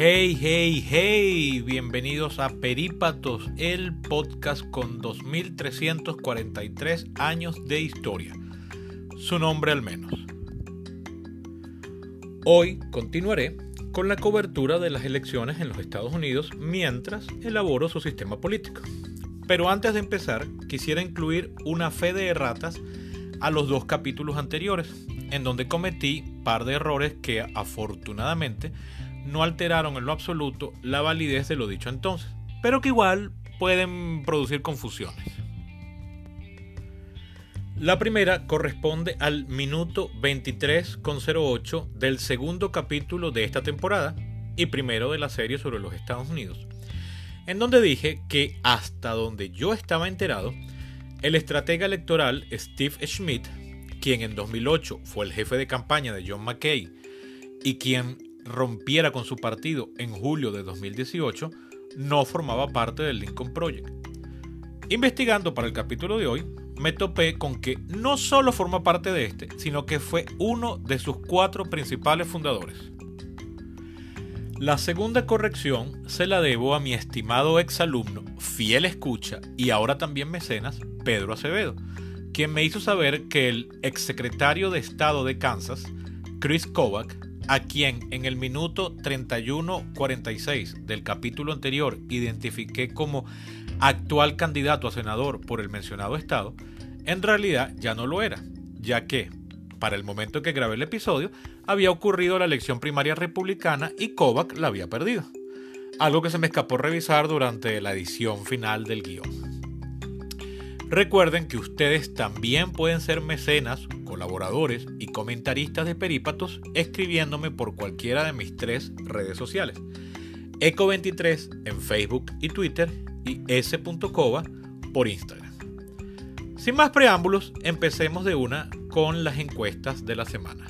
Hey, hey, hey, bienvenidos a Perípatos, el podcast con 2.343 años de historia. Su nombre al menos. Hoy continuaré con la cobertura de las elecciones en los Estados Unidos mientras elaboro su sistema político. Pero antes de empezar, quisiera incluir una fe de erratas a los dos capítulos anteriores, en donde cometí par de errores que afortunadamente no alteraron en lo absoluto la validez de lo dicho entonces, pero que igual pueden producir confusiones. La primera corresponde al minuto 23,08 del segundo capítulo de esta temporada y primero de la serie sobre los Estados Unidos, en donde dije que hasta donde yo estaba enterado, el estratega electoral Steve Schmidt, quien en 2008 fue el jefe de campaña de John McKay y quien rompiera con su partido en julio de 2018, no formaba parte del Lincoln Project. Investigando para el capítulo de hoy, me topé con que no solo forma parte de este, sino que fue uno de sus cuatro principales fundadores. La segunda corrección se la debo a mi estimado exalumno, fiel escucha y ahora también mecenas, Pedro Acevedo, quien me hizo saber que el exsecretario de Estado de Kansas, Chris Kovac, a quien en el minuto 31.46 del capítulo anterior identifiqué como actual candidato a senador por el mencionado estado, en realidad ya no lo era, ya que, para el momento en que grabé el episodio, había ocurrido la elección primaria republicana y Kovac la había perdido, algo que se me escapó revisar durante la edición final del guion. Recuerden que ustedes también pueden ser mecenas, colaboradores y comentaristas de Perípatos escribiéndome por cualquiera de mis tres redes sociales. Eco23 en Facebook y Twitter y s.cova por Instagram. Sin más preámbulos, empecemos de una con las encuestas de la semana.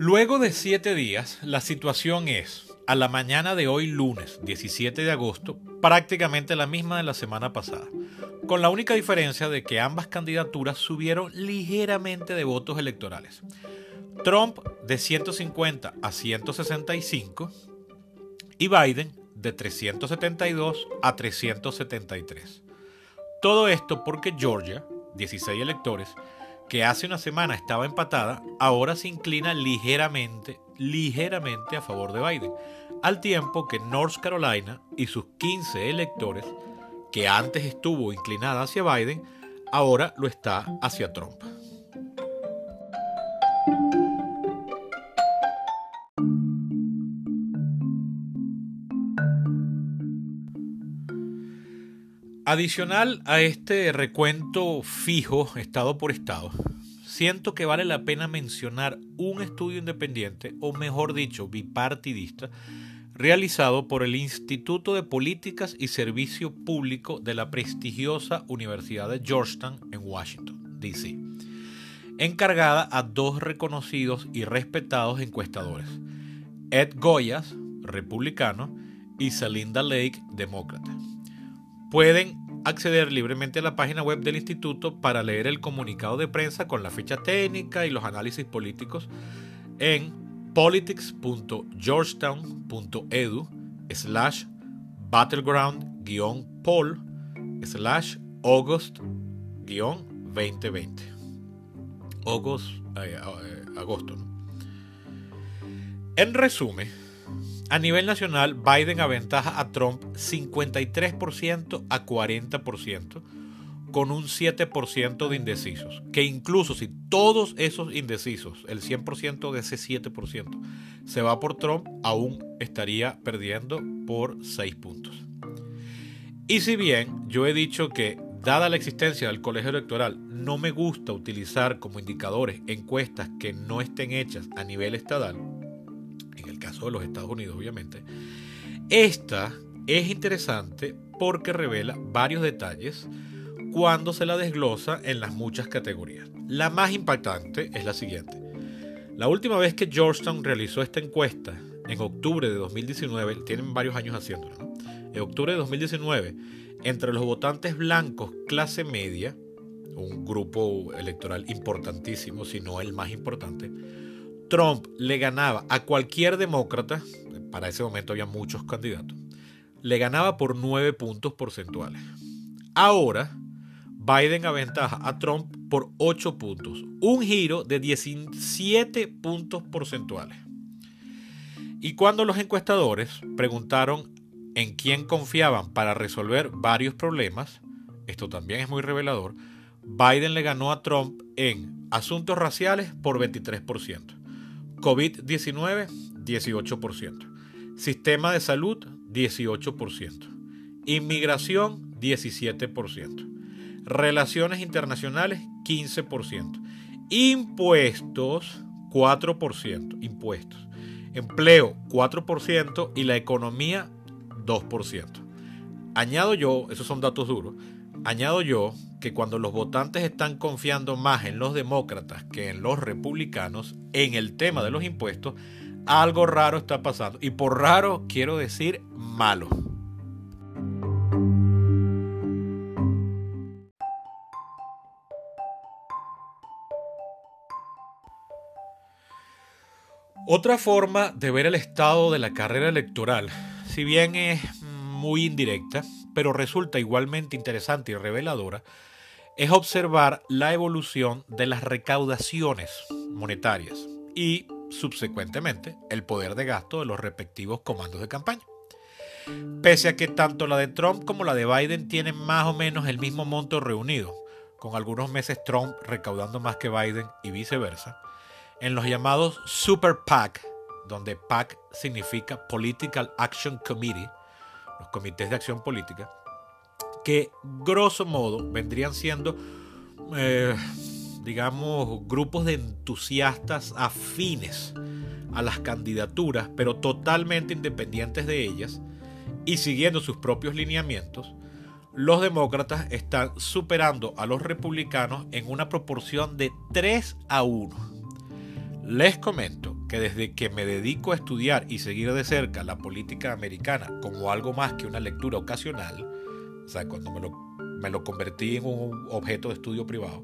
Luego de siete días, la situación es, a la mañana de hoy lunes 17 de agosto, prácticamente la misma de la semana pasada, con la única diferencia de que ambas candidaturas subieron ligeramente de votos electorales. Trump de 150 a 165 y Biden de 372 a 373. Todo esto porque Georgia, 16 electores, que hace una semana estaba empatada, ahora se inclina ligeramente, ligeramente a favor de Biden, al tiempo que North Carolina y sus 15 electores, que antes estuvo inclinada hacia Biden, ahora lo está hacia Trump. Adicional a este recuento fijo, estado por estado, siento que vale la pena mencionar un estudio independiente, o mejor dicho, bipartidista, realizado por el Instituto de Políticas y Servicio Público de la prestigiosa Universidad de Georgetown en Washington, D.C., encargada a dos reconocidos y respetados encuestadores, Ed Goyas, republicano, y Celinda Lake, demócrata. Pueden acceder libremente a la página web del instituto para leer el comunicado de prensa con la ficha técnica y los análisis políticos en politics.georgetown.edu slash battleground-poll slash august-2020. August, eh, eh, agosto. En resumen, a nivel nacional, Biden aventaja a Trump 53% a 40%, con un 7% de indecisos. Que incluso si todos esos indecisos, el 100% de ese 7%, se va por Trump, aún estaría perdiendo por 6 puntos. Y si bien yo he dicho que, dada la existencia del colegio electoral, no me gusta utilizar como indicadores encuestas que no estén hechas a nivel estatal, caso de los Estados Unidos obviamente, esta es interesante porque revela varios detalles cuando se la desglosa en las muchas categorías. La más impactante es la siguiente. La última vez que Georgetown realizó esta encuesta, en octubre de 2019, tienen varios años haciéndola, en octubre de 2019, entre los votantes blancos clase media, un grupo electoral importantísimo, si no el más importante, Trump le ganaba a cualquier demócrata, para ese momento había muchos candidatos, le ganaba por 9 puntos porcentuales. Ahora, Biden aventaja a Trump por 8 puntos, un giro de 17 puntos porcentuales. Y cuando los encuestadores preguntaron en quién confiaban para resolver varios problemas, esto también es muy revelador, Biden le ganó a Trump en asuntos raciales por 23%, COVID-19 18%, sistema de salud 18%, inmigración 17%, relaciones internacionales 15%, impuestos 4%, impuestos, empleo 4% y la economía 2%. Añado yo, esos son datos duros, añado yo que cuando los votantes están confiando más en los demócratas que en los republicanos en el tema de los impuestos, algo raro está pasando. Y por raro quiero decir malo. Otra forma de ver el estado de la carrera electoral, si bien es muy indirecta, pero resulta igualmente interesante y reveladora, es observar la evolución de las recaudaciones monetarias y, subsecuentemente, el poder de gasto de los respectivos comandos de campaña. Pese a que tanto la de Trump como la de Biden tienen más o menos el mismo monto reunido, con algunos meses Trump recaudando más que Biden y viceversa, en los llamados Super PAC, donde PAC significa Political Action Committee, los comités de acción política, que grosso modo vendrían siendo, eh, digamos, grupos de entusiastas afines a las candidaturas, pero totalmente independientes de ellas y siguiendo sus propios lineamientos, los demócratas están superando a los republicanos en una proporción de 3 a 1. Les comento que desde que me dedico a estudiar y seguir de cerca la política americana como algo más que una lectura ocasional, o sea, cuando me lo, convertí en un objeto de estudio privado,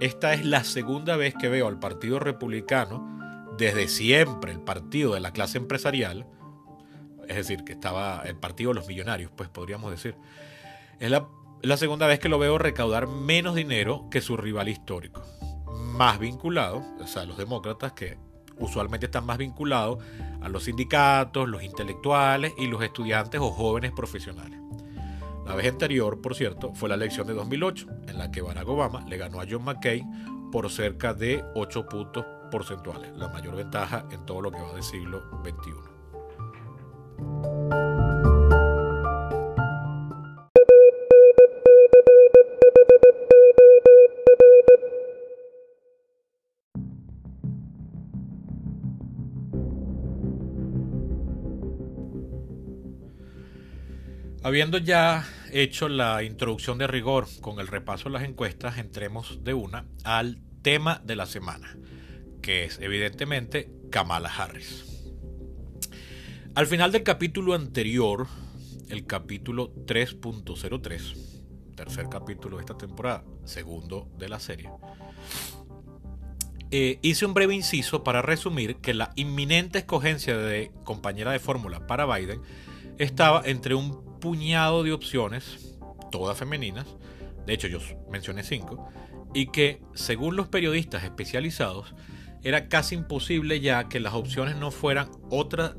esta es la segunda vez que veo al Partido Republicano, desde siempre el partido de la clase empresarial, es decir, que estaba el partido de los millonarios, pues podríamos decir, es la segunda vez que lo veo recaudar menos dinero que su rival histórico más vinculados, o sea, los demócratas que usualmente están más vinculados a los sindicatos, los intelectuales y los estudiantes o jóvenes profesionales. La vez anterior, por cierto, fue la elección de 2008, en la que Barack Obama le ganó a John McCain por cerca de 8 puntos porcentuales, la mayor ventaja en todo lo que va del siglo XXI. Habiendo ya hecho la introducción de rigor con el repaso de las encuestas, entremos de una al tema de la semana, que es evidentemente Kamala Harris. Al final del capítulo anterior, el capítulo 3.03, tercer capítulo de esta temporada, segundo de la serie, eh, hice un breve inciso para resumir que la inminente escogencia de compañera de fórmula para Biden estaba entre un puñado de opciones, todas femeninas, de hecho yo mencioné cinco, y que según los periodistas especializados era casi imposible ya que las opciones no fueran otra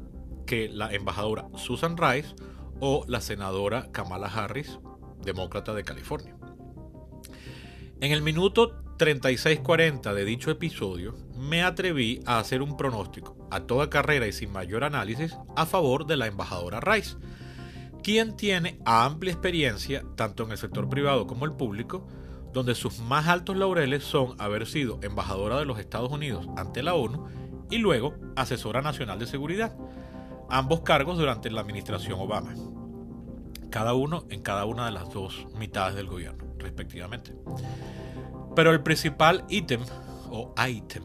que la embajadora Susan Rice o la senadora Kamala Harris, demócrata de California. En el minuto 36-40 de dicho episodio, me atreví a hacer un pronóstico, a toda carrera y sin mayor análisis, a favor de la embajadora Rice, quien tiene amplia experiencia tanto en el sector privado como el público, donde sus más altos laureles son haber sido embajadora de los Estados Unidos ante la ONU y luego asesora nacional de seguridad, ambos cargos durante la administración Obama, cada uno en cada una de las dos mitades del gobierno, respectivamente. Pero el principal ítem o ítem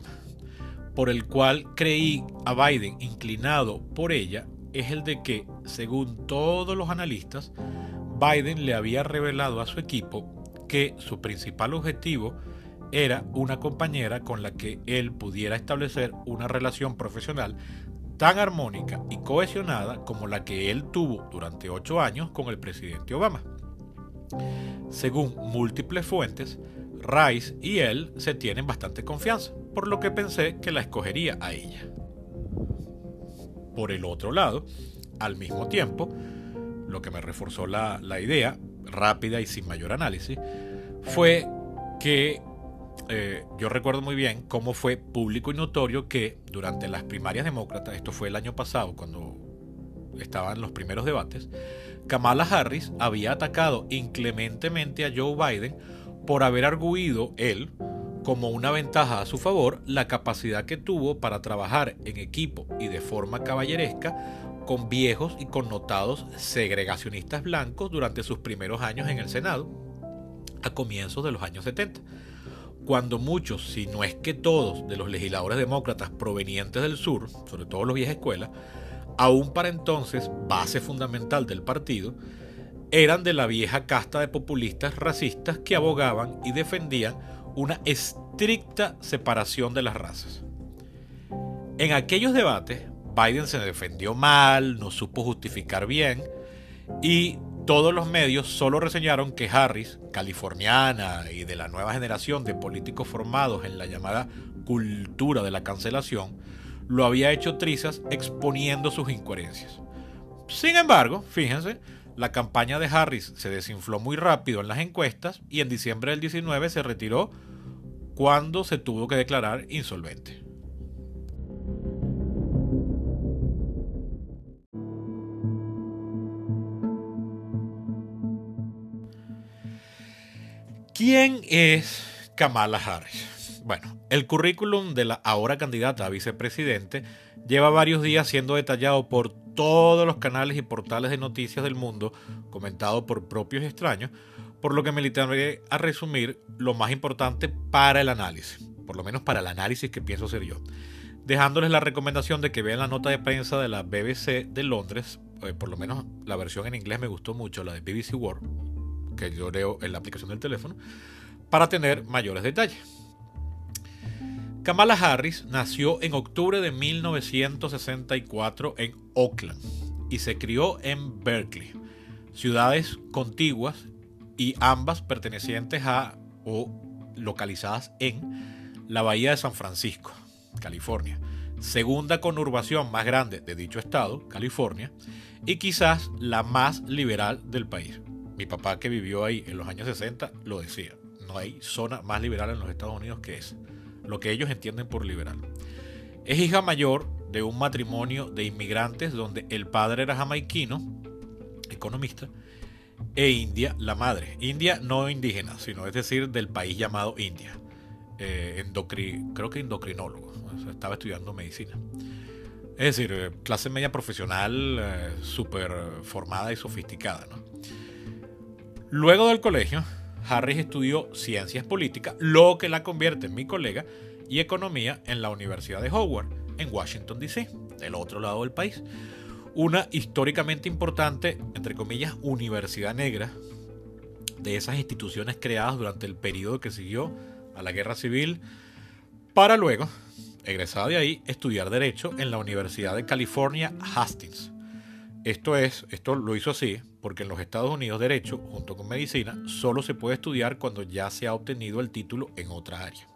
por el cual creí a Biden inclinado por ella es el de que, según todos los analistas, Biden le había revelado a su equipo que su principal objetivo era una compañera con la que él pudiera establecer una relación profesional tan armónica y cohesionada como la que él tuvo durante ocho años con el presidente Obama. Según múltiples fuentes, Rice y él se tienen bastante confianza, por lo que pensé que la escogería a ella. Por el otro lado, al mismo tiempo, lo que me reforzó la, la idea, rápida y sin mayor análisis, fue que eh, yo recuerdo muy bien cómo fue público y notorio que durante las primarias demócratas, esto fue el año pasado cuando estaban los primeros debates, Kamala Harris había atacado inclementemente a Joe Biden por haber arguido él como una ventaja a su favor la capacidad que tuvo para trabajar en equipo y de forma caballeresca con viejos y connotados segregacionistas blancos durante sus primeros años en el Senado, a comienzos de los años 70 cuando muchos, si no es que todos, de los legisladores demócratas provenientes del sur, sobre todo los viejas escuelas, aún para entonces base fundamental del partido, eran de la vieja casta de populistas racistas que abogaban y defendían una estricta separación de las razas. En aquellos debates, Biden se defendió mal, no supo justificar bien y todos los medios solo reseñaron que Harris, californiana y de la nueva generación de políticos formados en la llamada cultura de la cancelación, lo había hecho trizas exponiendo sus incoherencias. Sin embargo, fíjense, la campaña de Harris se desinfló muy rápido en las encuestas y en diciembre del 19 se retiró cuando se tuvo que declarar insolvente. ¿Quién es Kamala Harris? Bueno, el currículum de la ahora candidata a vicepresidente lleva varios días siendo detallado por todos los canales y portales de noticias del mundo, comentado por propios extraños, por lo que me limitaré a resumir lo más importante para el análisis, por lo menos para el análisis que pienso ser yo, dejándoles la recomendación de que vean la nota de prensa de la BBC de Londres, eh, por lo menos la versión en inglés me gustó mucho, la de BBC World, que yo leo en la aplicación del teléfono, para tener mayores detalles. Kamala Harris nació en octubre de 1964 en Oakland y se crió en Berkeley, ciudades contiguas y ambas pertenecientes a o localizadas en la Bahía de San Francisco, California, segunda conurbación más grande de dicho estado, California, y quizás la más liberal del país mi papá que vivió ahí en los años 60 lo decía. No hay zona más liberal en los Estados Unidos que esa. Lo que ellos entienden por liberal. Es hija mayor de un matrimonio de inmigrantes donde el padre era jamaiquino, economista, e India la madre. India no indígena, sino es decir, del país llamado India. Eh, creo que endocrinólogo. estaba estudiando medicina. Es decir, eh, clase media profesional, eh, súper formada y sofisticada. ¿no? Luego del colegio, Harris estudió ciencias políticas, lo que la convierte en mi colega, y economía en la Universidad de Howard, en Washington, D.C., del otro lado del país. Una históricamente importante, entre comillas, universidad negra, de esas instituciones creadas durante el periodo que siguió a la Guerra Civil, para luego, egresada de ahí, estudiar Derecho en la Universidad de California, Hastings. Esto es, esto lo hizo así porque en los Estados Unidos Derecho, junto con Medicina, solo se puede estudiar cuando ya se ha obtenido el título en otra área.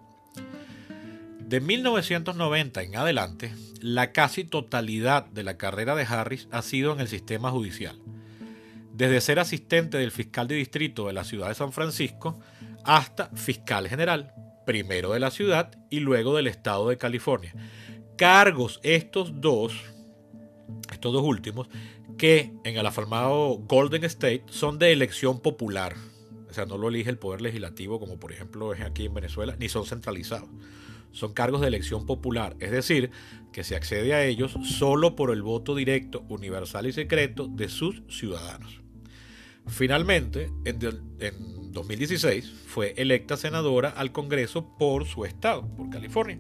De 1990 en adelante, la casi totalidad de la carrera de Harris ha sido en el sistema judicial. Desde ser asistente del fiscal de distrito de la ciudad de San Francisco hasta fiscal general, primero de la ciudad y luego del estado de California. Cargos estos dos estos dos últimos, que en el afirmado Golden State son de elección popular. O sea, no lo elige el poder legislativo como por ejemplo es aquí en Venezuela, ni son centralizados. Son cargos de elección popular, es decir, que se accede a ellos solo por el voto directo, universal y secreto de sus ciudadanos. Finalmente, en, en 2016, fue electa senadora al Congreso por su estado, por California.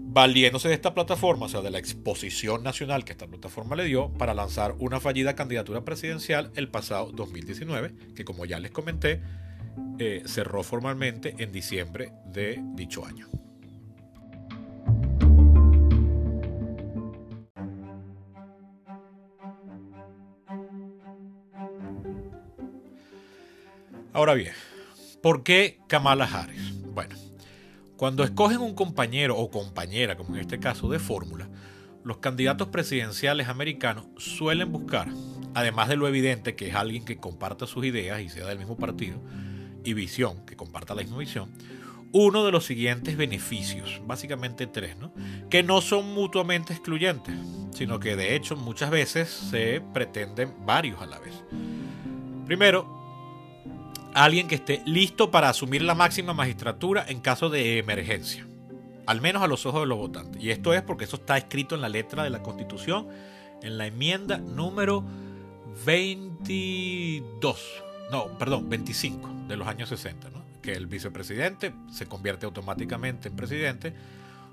Valiéndose de esta plataforma, o sea, de la exposición nacional que esta plataforma le dio para lanzar una fallida candidatura presidencial el pasado 2019, que como ya les comenté, eh, cerró formalmente en diciembre de dicho año. Ahora bien, ¿por qué Kamala Harris? Cuando escogen un compañero o compañera, como en este caso de fórmula, los candidatos presidenciales americanos suelen buscar, además de lo evidente que es alguien que comparta sus ideas y sea del mismo partido, y visión, que comparta la misma visión, uno de los siguientes beneficios, básicamente tres, ¿no? que no son mutuamente excluyentes, sino que de hecho muchas veces se pretenden varios a la vez. Primero, alguien que esté listo para asumir la máxima magistratura en caso de emergencia, al menos a los ojos de los votantes. Y esto es porque eso está escrito en la letra de la Constitución, en la enmienda número 22, no, perdón, 25 de los años 60, que el vicepresidente se convierte automáticamente en presidente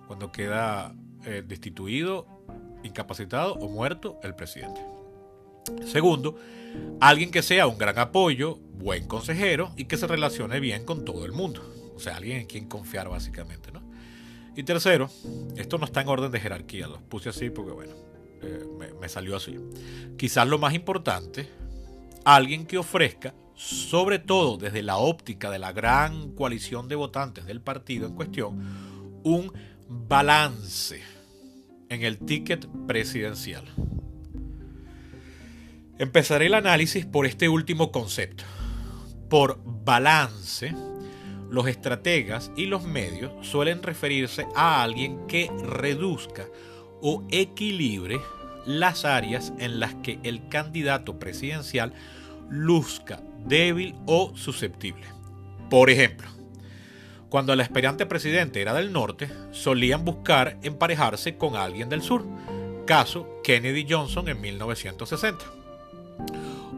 cuando queda eh, destituido, incapacitado o muerto el presidente. Segundo, alguien que sea un gran apoyo, buen consejero y que se relacione bien con todo el mundo. O sea, alguien en quien confiar básicamente. ¿no? Y tercero, esto no está en orden de jerarquía, lo puse así porque bueno, eh, me, me salió así. Quizás lo más importante, alguien que ofrezca, sobre todo desde la óptica de la gran coalición de votantes del partido en cuestión, un balance en el ticket presidencial. Empezaré el análisis por este último concepto. Por balance, los estrategas y los medios suelen referirse a alguien que reduzca o equilibre las áreas en las que el candidato presidencial luzca débil o susceptible. Por ejemplo, cuando el aspirante presidente era del norte, solían buscar emparejarse con alguien del sur, caso Kennedy Johnson en 1960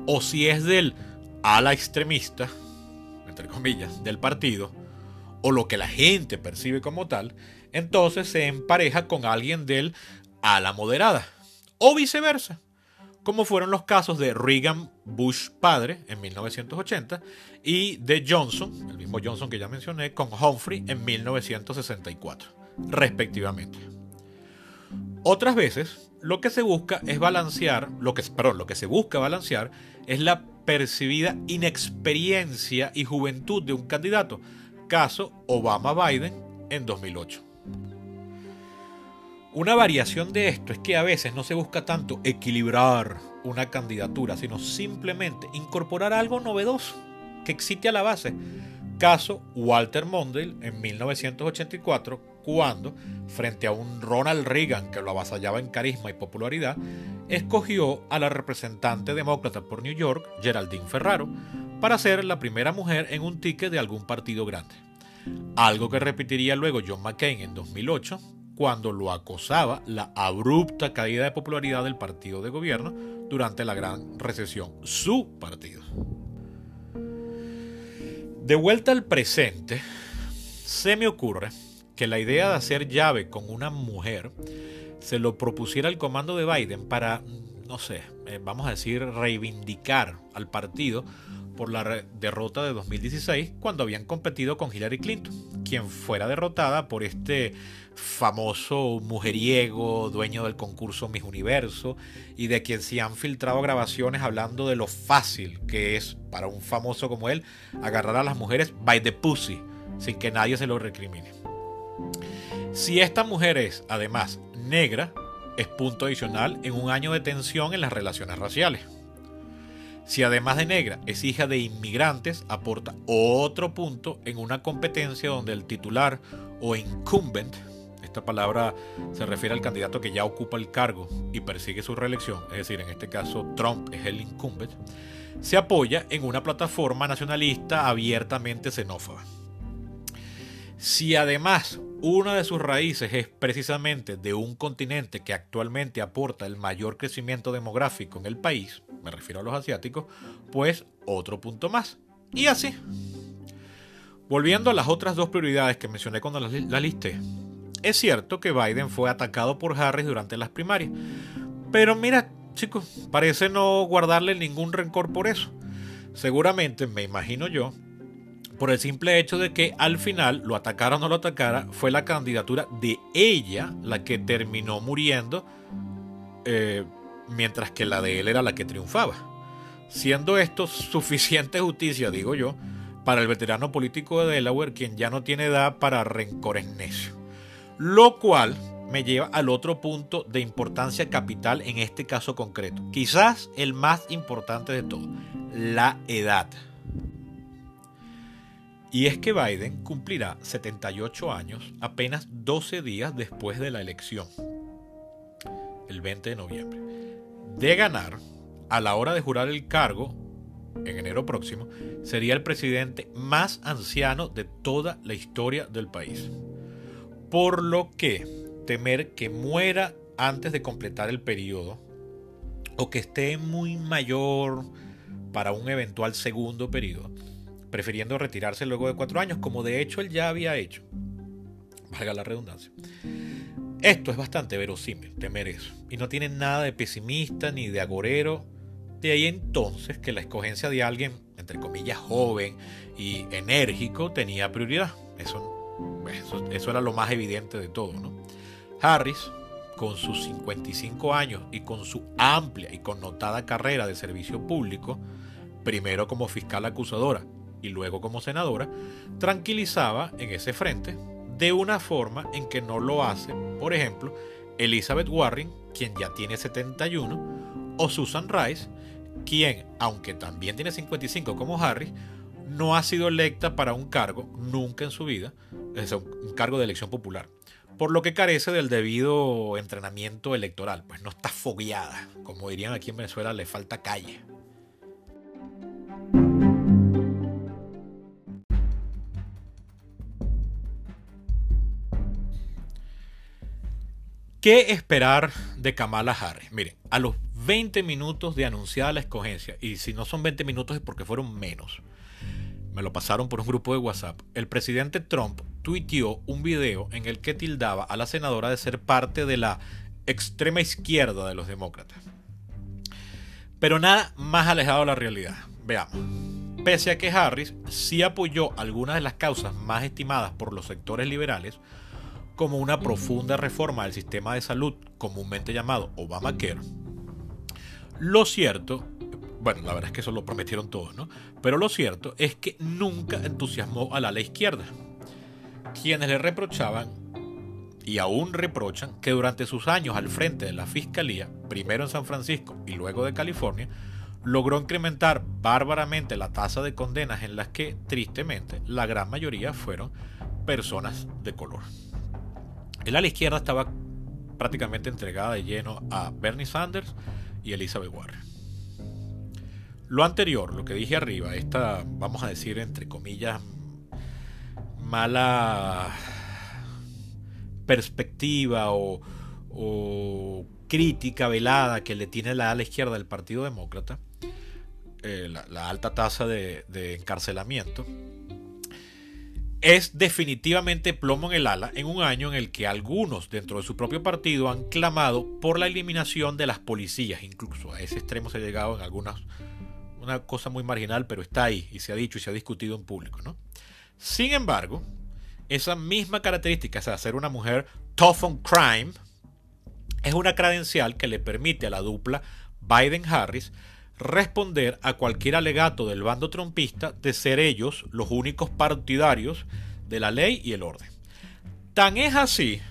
o si es del ala extremista, entre comillas, del partido, o lo que la gente percibe como tal, entonces se empareja con alguien del ala moderada, o viceversa, como fueron los casos de Reagan Bush padre en 1980 y de Johnson, el mismo Johnson que ya mencioné, con Humphrey en 1964, respectivamente. Otras veces, lo que se busca es balancear, lo que, perdón, lo que se busca balancear es la percibida inexperiencia y juventud de un candidato, caso Obama-Biden en 2008. Una variación de esto es que a veces no se busca tanto equilibrar una candidatura, sino simplemente incorporar algo novedoso que existe a la base. Caso Walter Mondale en 1984 cuando, frente a un Ronald Reagan que lo avasallaba en carisma y popularidad, escogió a la representante demócrata por New York, Geraldine Ferraro, para ser la primera mujer en un ticket de algún partido grande. Algo que repetiría luego John McCain en 2008, cuando lo acosaba la abrupta caída de popularidad del partido de gobierno durante la gran recesión, su partido. De vuelta al presente, se me ocurre que la idea de hacer llave con una mujer se lo propusiera el comando de Biden para, no sé, eh, vamos a decir, reivindicar al partido por la derrota de 2016 cuando habían competido con Hillary Clinton, quien fuera derrotada por este famoso mujeriego, dueño del concurso Miss Universo, y de quien se han filtrado grabaciones hablando de lo fácil que es para un famoso como él agarrar a las mujeres by the pussy, sin que nadie se lo recrimine. Si esta mujer es, además, negra, es punto adicional en un año de tensión en las relaciones raciales. Si además de negra es hija de inmigrantes, aporta otro punto en una competencia donde el titular o incumbent, esta palabra se refiere al candidato que ya ocupa el cargo y persigue su reelección, es decir, en este caso Trump es el incumbent, se apoya en una plataforma nacionalista abiertamente xenófoba. Si además una de sus raíces es precisamente de un continente que actualmente aporta el mayor crecimiento demográfico en el país, me refiero a los asiáticos, pues otro punto más. Y así. Volviendo a las otras dos prioridades que mencioné cuando las, listé. Es cierto que Biden fue atacado por Harris durante las primarias, pero mira, chicos, parece no guardarle ningún rencor por eso. Seguramente, me imagino yo, por el simple hecho de que al final, lo atacara o no lo atacara, fue la candidatura de ella la que terminó muriendo, eh, mientras que la de él era la que triunfaba. Siendo esto suficiente justicia, digo yo, para el veterano político de Delaware, quien ya no tiene edad para rencores necios. Lo cual me lleva al otro punto de importancia capital en este caso concreto. Quizás el más importante de todo, la edad. Y es que Biden cumplirá 78 años apenas 12 días después de la elección, el 20 de noviembre. De ganar, a la hora de jurar el cargo, en enero próximo, sería el presidente más anciano de toda la historia del país. Por lo que temer que muera antes de completar el periodo o que esté muy mayor para un eventual segundo periodo, prefiriendo retirarse luego de cuatro años, como de hecho él ya había hecho. Valga la redundancia. Esto es bastante verosímil, temer eso, y no tiene nada de pesimista ni de agorero. De ahí entonces que la escogencia de alguien, entre comillas, joven y enérgico tenía prioridad. Eso, eso, eso era lo más evidente de todo, ¿no? Harris, con sus 55 años y con su amplia y connotada carrera de servicio público, primero como fiscal acusadora y luego como senadora, tranquilizaba en ese frente de una forma en que no lo hace, por ejemplo, Elizabeth Warren, quien ya tiene 71, o Susan Rice, quien, aunque también tiene 55 como Harris, no ha sido electa para un cargo nunca en su vida, es un cargo de elección popular por lo que carece del debido entrenamiento electoral, pues no está fogueada, como dirían aquí en Venezuela, le falta calle. ¿Qué esperar de Kamala Harris? Miren, a los 20 minutos de anunciada la escogencia, y si no son 20 minutos es porque fueron menos, me lo pasaron por un grupo de WhatsApp, el presidente Trump tuiteó un video en el que tildaba a la senadora de ser parte de la extrema izquierda de los demócratas. Pero nada más alejado de la realidad. Veamos. Pese a que Harris sí apoyó algunas de las causas más estimadas por los sectores liberales, como una profunda reforma del sistema de salud comúnmente llamado Obamacare, lo cierto, bueno, la verdad es que eso lo prometieron todos, ¿no? Pero lo cierto es que nunca entusiasmó a la ala izquierda quienes le reprochaban y aún reprochan que durante sus años al frente de la Fiscalía, primero en San Francisco y luego de California, logró incrementar bárbaramente la tasa de condenas en las que, tristemente, la gran mayoría fueron personas de color. El ala izquierda estaba prácticamente entregada de lleno a Bernie Sanders y Elizabeth Warren. Lo anterior, lo que dije arriba, esta, vamos a decir, entre comillas, mala perspectiva o, crítica velada que le tiene la ala izquierda del Partido Demócrata, eh, la, alta tasa de, de, encarcelamiento, es definitivamente plomo en el ala en un año en el que algunos dentro de su propio partido han clamado por la eliminación de las policías, incluso a ese extremo se ha llegado en algunas, una cosa muy marginal, pero está ahí y se ha dicho y se ha discutido en público, ¿no? Sin embargo, esa misma característica, de ser una mujer tough on crime, es una credencial que le permite a la dupla Biden-Harris responder a cualquier alegato del bando trompista de ser ellos los únicos partidarios de la ley y el orden. Tan es así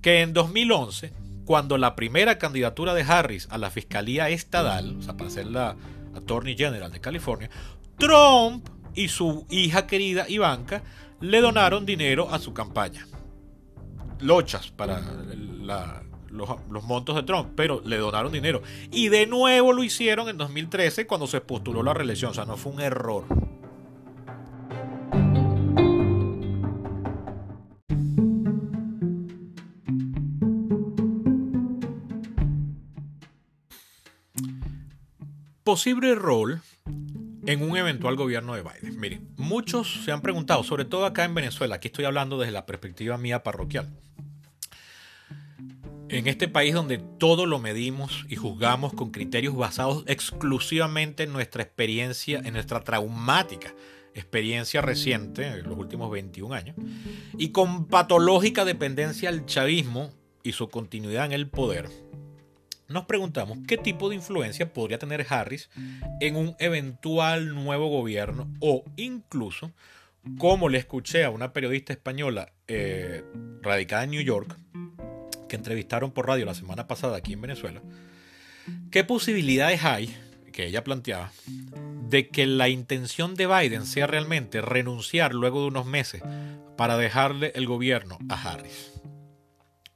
que en 2011, cuando la primera candidatura de Harris a la Fiscalía Estadal, o sea, para ser la Attorney General de California, Trump y su hija querida Ivanka le donaron dinero a su campaña. Lochas para los, los, montos de Trump, pero le donaron dinero. Y de nuevo lo hicieron en 2013 cuando se postuló la reelección. O sea, no fue un error. Posible rol en un eventual gobierno de Biden. Miren, muchos se han preguntado, sobre todo acá en Venezuela, aquí estoy hablando desde la perspectiva mía parroquial. En este país donde todo lo medimos y juzgamos con criterios basados exclusivamente en nuestra experiencia, en nuestra traumática experiencia reciente, en los últimos 21 años, y con patológica dependencia al chavismo y su continuidad en el poder, nos preguntamos qué tipo de influencia podría tener Harris en un eventual nuevo gobierno o incluso, como le escuché a una periodista española eh, radicada en New York, que entrevistaron por radio la semana pasada aquí en Venezuela, ¿qué posibilidades hay, que ella planteaba, de que la intención de Biden sea realmente renunciar luego de unos meses para dejarle el gobierno a Harris?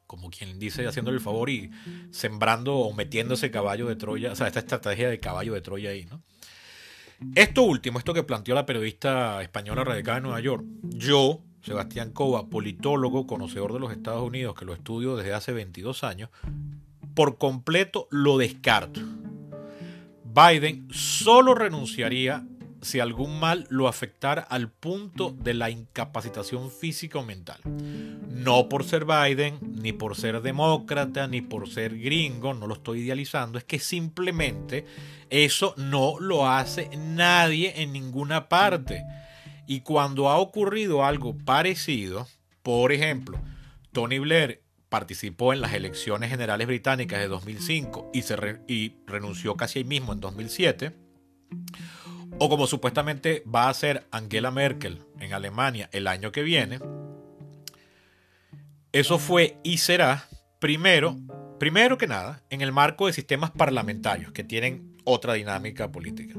Como quien dice, haciéndole el favor y sembrando o metiendo ese caballo de Troya, o sea, esta estrategia de caballo de Troya ahí, ¿no? Esto último, esto que planteó la periodista española radicada en Nueva York, yo Sebastián Cova, politólogo, conocedor de los Estados Unidos, que lo estudio desde hace 22 años, por completo lo descarto. Biden solo renunciaría si algún mal lo afectara al punto de la incapacitación física o mental. No por ser Biden, ni por ser demócrata, ni por ser gringo, no lo estoy idealizando, es que simplemente eso no lo hace nadie en ninguna parte. Y cuando ha ocurrido algo parecido, por ejemplo, Tony Blair participó en las elecciones generales británicas de 2005 y, se renunció casi ahí mismo en 2007, o como supuestamente va a ser Angela Merkel en Alemania el año que viene, eso fue y será primero, primero que nada, en el marco de sistemas parlamentarios que tienen otra dinámica política.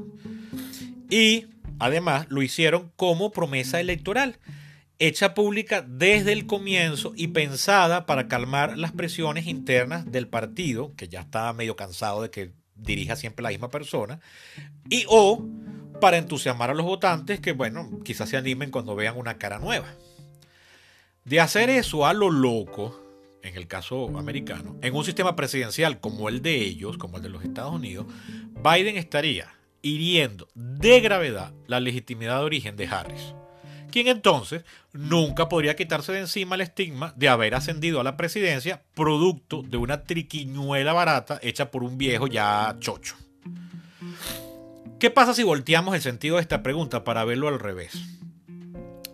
Y Además, lo hicieron como promesa electoral, hecha pública desde el comienzo y pensada para calmar las presiones internas del partido, que ya estaba medio cansado de que dirija siempre la misma persona, y o para entusiasmar a los votantes que, bueno, quizás se animen cuando vean una cara nueva. De hacer eso a lo loco, en el caso americano, en un sistema presidencial como el de ellos, como el de los Estados Unidos, Biden estaría hiriendo de gravedad la legitimidad de origen de Harris, quien entonces nunca podría quitarse de encima el estigma de haber ascendido a la presidencia producto de una triquiñuela barata hecha por un viejo ya chocho. ¿Qué pasa si volteamos el sentido de esta pregunta para verlo al revés?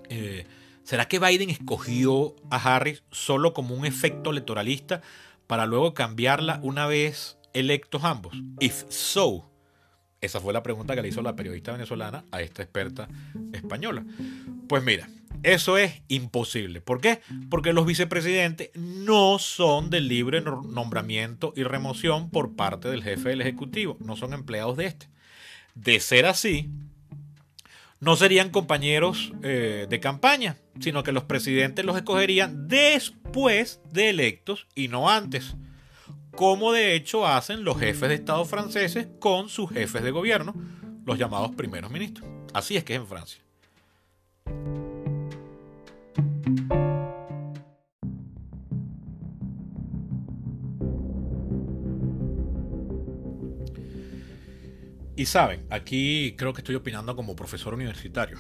Eh, ¿Será que Biden escogió a Harris solo como un efecto electoralista para luego cambiarla una vez electos ambos? If so, esa fue la pregunta que le hizo la periodista venezolana a esta experta española. Pues mira, eso es imposible. ¿Por qué? Porque los vicepresidentes no son de libre nombramiento y remoción por parte del jefe del Ejecutivo, no son empleados de este. De ser así, no serían compañeros eh, de campaña, sino que los presidentes los escogerían después de electos y no antes como de hecho hacen los jefes de Estado franceses con sus jefes de gobierno, los llamados primeros ministros. Así es que es en Francia. Y saben, aquí creo que estoy opinando como profesor universitario.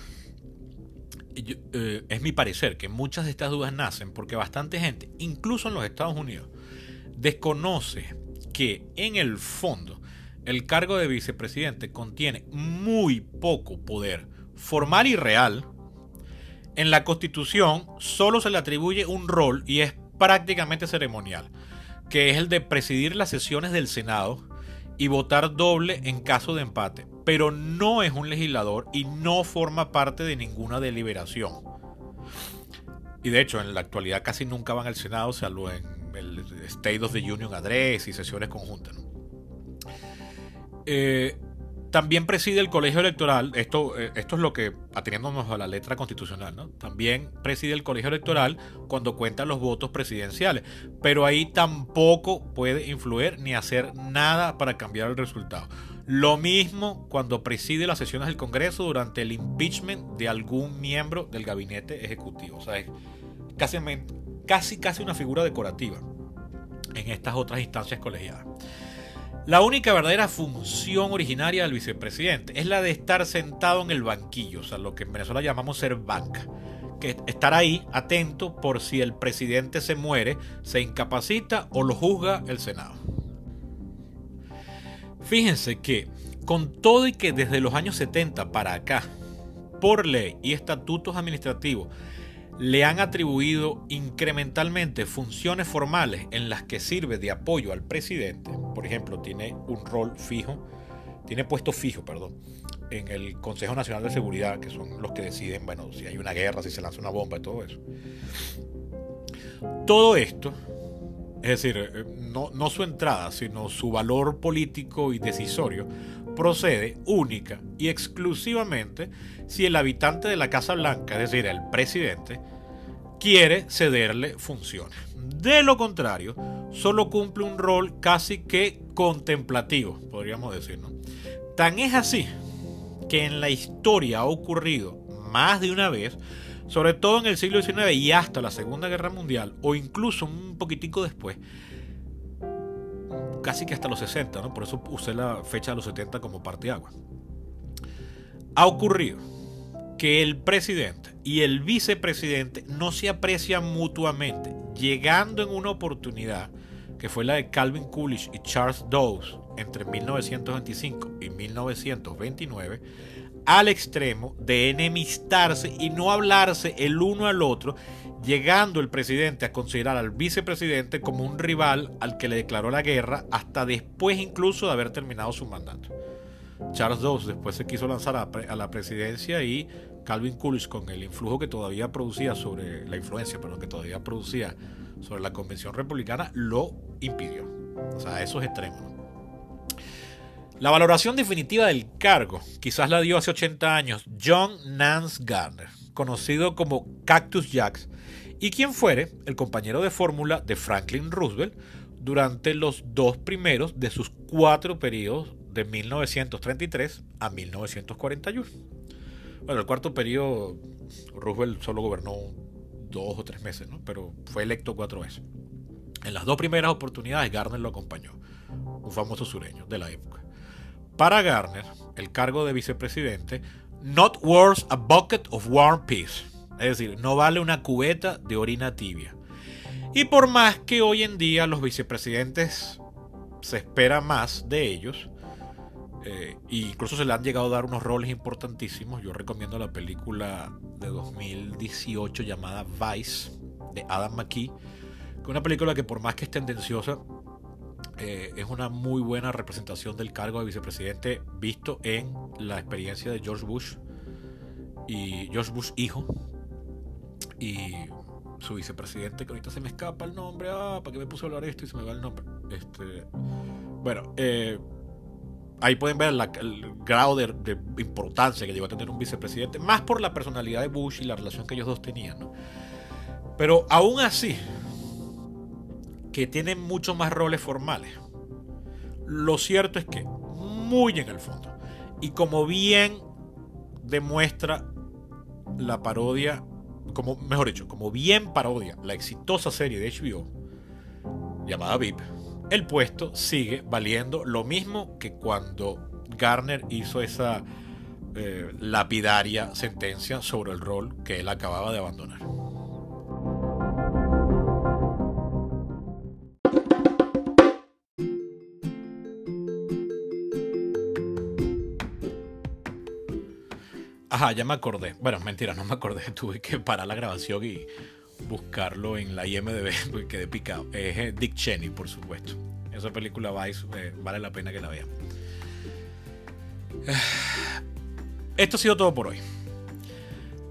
Eh, es mi parecer que muchas de estas dudas nacen porque bastante gente, incluso en los Estados Unidos, desconoce que en el fondo el cargo de vicepresidente contiene muy poco poder formal y real. En la constitución solo se le atribuye un rol y es prácticamente ceremonial, que es el de presidir las sesiones del Senado y votar doble en caso de empate, pero no es un legislador y no forma parte de ninguna deliberación. Y de hecho, en la actualidad casi nunca van al Senado, salvo en el State of the Union Address y sesiones conjuntas. Eh, también preside el colegio electoral, esto, eh, esto es lo que, ateniéndonos a la letra constitucional, ¿no? también preside el colegio electoral cuando cuentan los votos presidenciales, pero ahí tampoco puede influir ni hacer nada para cambiar el resultado. Lo mismo cuando preside las sesiones del Congreso durante el impeachment de algún miembro del gabinete ejecutivo. O sea, es casi, casi, casi una figura decorativa en estas otras instancias colegiadas. La única verdadera función originaria del vicepresidente es la de estar sentado en el banquillo, o sea, lo que en Venezuela llamamos ser banca. Que estar ahí atento por si el presidente se muere, se incapacita o lo juzga el Senado. Fíjense que con todo y que desde los años 70 para acá, por ley y estatutos administrativos, le han atribuido incrementalmente funciones formales en las que sirve de apoyo al presidente. Por ejemplo, tiene un rol fijo, tiene puesto fijo, perdón, en el Consejo Nacional de Seguridad, que son los que deciden, bueno, si hay una guerra, si se lanza una bomba y todo eso. Todo esto, es decir, eh, no, no su entrada, sino su valor político y decisorio, procede única y exclusivamente si el habitante de la Casa Blanca, es decir, el presidente, quiere cederle funciones. De lo contrario, solo cumple un rol casi que contemplativo, podríamos decir. Tan es así que en la historia ha ocurrido más de una vez, sobre todo en el siglo XIX y hasta la Segunda Guerra Mundial, o incluso un poquitico después, casi que hasta los 60, ¿no? por eso usé la fecha de los 70 como parte agua. Ha ocurrido que el presidente y el vicepresidente no se aprecian mutuamente, llegando en una oportunidad que fue la de Calvin Coolidge y Charles Dawes entre 1925 y 1929, al extremo de enemistarse y no hablarse el uno al otro, llegando el presidente a considerar al vicepresidente como un rival al que le declaró la guerra hasta después incluso de haber terminado su mandato. Charles Dawes después se quiso lanzar a, la presidencia y Calvin Coolidge con el influjo que todavía producía sobre la influencia, pero que todavía producía sobre la convención republicana lo impidió. O sea, esos extremos. La valoración definitiva del cargo quizás la dio hace 80 años John Nance Garner, conocido como Cactus Jacks, y quien fuere el compañero de fórmula de Franklin Roosevelt durante los dos primeros de sus cuatro periodos de 1933 a 1941. Bueno, el cuarto periodo, Roosevelt solo gobernó dos o tres meses, ¿no? pero fue electo cuatro veces. En las dos primeras oportunidades, Garner lo acompañó, un famoso sureño de la época. Para Garner, el cargo de vicepresidente, not worth a bucket of warm peace, es decir, no vale una cubeta de orina tibia. Y por más que hoy en día los vicepresidentes se espera más de ellos, eh, incluso se le han llegado a dar unos roles importantísimos. Yo recomiendo la película de 2018 llamada Vice de Adam McKee, que es una película que por más que es tendenciosa, eh, es una muy buena representación del cargo de vicepresidente visto en la experiencia de George Bush y George Bush hijo y su vicepresidente que ahorita se me escapa el nombre ah para qué me puse a hablar esto y se me va el nombre este bueno eh, ahí pueden ver el grado de, importancia que llegó a tener un vicepresidente, más por la personalidad de Bush y la relación que ellos dos tenían. Pero aún así, que tienen muchos más roles formales, lo cierto es que, muy en el fondo, y como bien demuestra la parodia, como mejor dicho, como bien parodia la exitosa serie de HBO llamada VIP, el puesto sigue valiendo lo mismo que cuando Garner hizo esa eh, lapidaria sentencia sobre el rol que él acababa de abandonar. Ajá, ya me acordé. Bueno, mentira, no me acordé. Tuve que parar la grabación y buscarlo en la IMDB porque quedé picado. Es eh, Dick Cheney, por supuesto. Esa película Vice eh, vale la pena que la vean. Esto ha sido todo por hoy.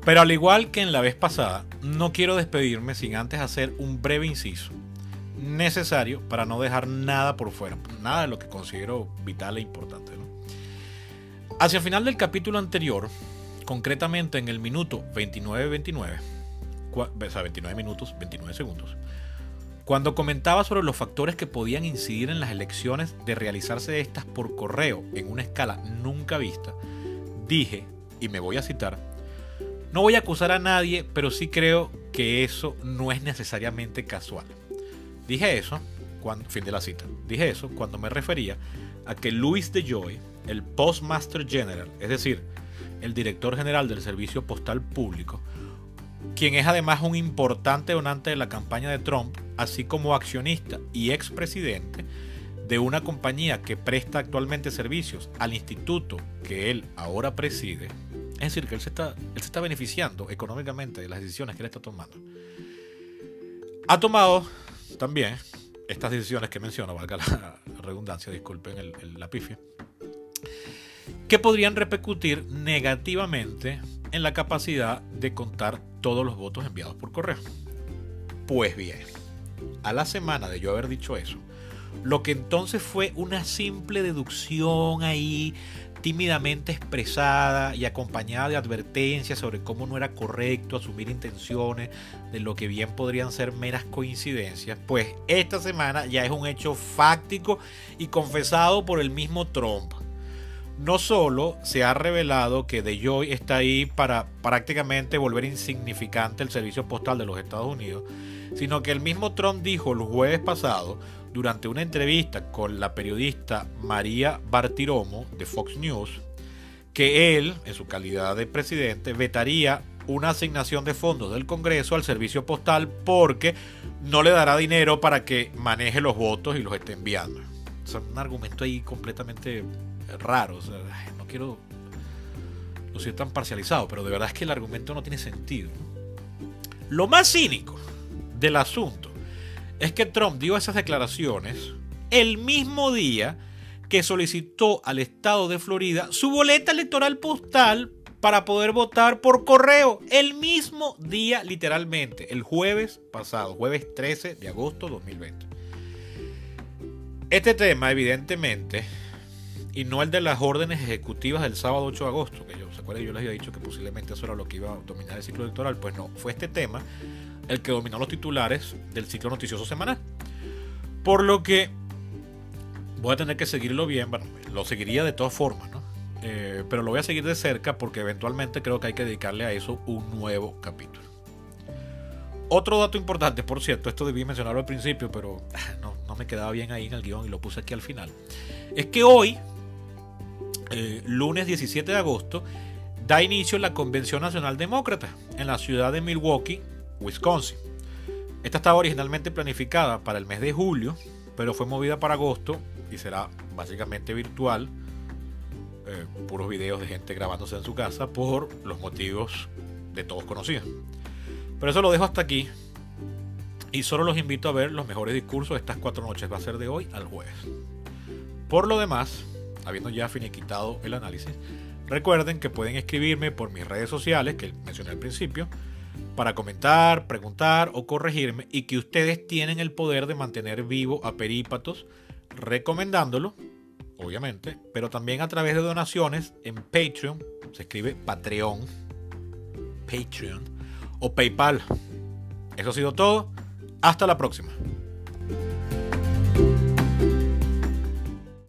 Pero al igual que en la vez pasada, no quiero despedirme sin antes hacer un breve inciso necesario para no dejar nada por fuera, nada de lo que considero vital e importante. Hacia el final del capítulo anterior, concretamente en el minuto 29-29, o sea, 29 minutos, 29 segundos. Cuando comentaba sobre los factores que podían incidir en las elecciones de realizarse estas por correo en una escala nunca vista, dije, y me voy a citar, no voy a acusar a nadie, pero sí creo que eso no es necesariamente casual. Dije eso fin de la cita. Dije eso cuando me refería a que Louis DeJoy, el Postmaster General, es decir, el director general del Servicio Postal Público, quien es además un importante donante de la campaña de Trump, así como accionista y expresidente de una compañía que presta actualmente servicios al instituto que él ahora preside, es decir, que él se está, él se está beneficiando económicamente de las decisiones que él está tomando. Ha tomado también estas decisiones que menciono, valga la redundancia, disculpen el, la pifia, que podrían repercutir negativamente en la capacidad de contar todos los votos enviados por correo. Pues bien, a la semana de yo haber dicho eso, lo que entonces fue una simple deducción ahí tímidamente expresada y acompañada de advertencias sobre cómo no era correcto asumir intenciones de lo que bien podrían ser meras coincidencias, pues esta semana ya es un hecho fáctico y confesado por el mismo Trump. No solo se ha revelado que DeJoy está ahí para prácticamente volver insignificante el servicio postal de los Estados Unidos, sino que el mismo Trump dijo el jueves pasado durante una entrevista con la periodista María Bartiromo de Fox News que él, en su calidad de presidente, vetaría una asignación de fondos del Congreso al servicio postal porque no le dará dinero para que maneje los votos y los esté enviando. Es un argumento ahí completamente raro. no quiero no ser tan parcializado, pero de verdad es que el argumento no tiene sentido. Lo más cínico del asunto es que Trump dio esas declaraciones el mismo día que solicitó al estado de Florida su boleta electoral postal para poder votar por correo. El mismo día, literalmente, el jueves pasado, jueves 13 de agosto de 2020. Este tema, evidentemente, y no el de las órdenes ejecutivas del sábado 8 de agosto, que yo, ¿se acuerdan? Yo les había dicho que posiblemente eso era lo que iba a dominar el ciclo electoral. Pues no, fue este tema el que dominó los titulares del ciclo noticioso semanal. Por lo que voy a tener que seguirlo bien, bueno, lo seguiría de todas formas, ¿no? Eh, pero lo voy a seguir de cerca porque eventualmente creo que hay que dedicarle a eso un nuevo capítulo. Otro dato importante, por cierto, esto debí mencionarlo al principio, pero no, no me quedaba bien ahí en el guion y lo puse aquí al final. Es que hoy, eh, lunes 17 de agosto, da inicio la Convención Nacional Demócrata en la ciudad de Milwaukee, Wisconsin. Esta estaba originalmente planificada para el mes de julio, pero fue movida para agosto y será básicamente virtual. Eh, puros videos de gente grabándose en su casa por los motivos de todos conocidos. Pero eso lo dejo hasta aquí. Y solo los invito a ver los mejores discursos de estas cuatro noches. Va a ser de hoy al jueves. Por lo demás, habiendo ya finiquitado el análisis, recuerden que pueden escribirme por mis redes sociales, que mencioné al principio, para comentar, preguntar o corregirme y que ustedes tienen el poder de mantener vivo a Perípatos recomendándolo, obviamente, pero también a través de donaciones en Patreon, se escribe Patreon, Patreon o PayPal. Eso ha sido todo. Hasta la próxima.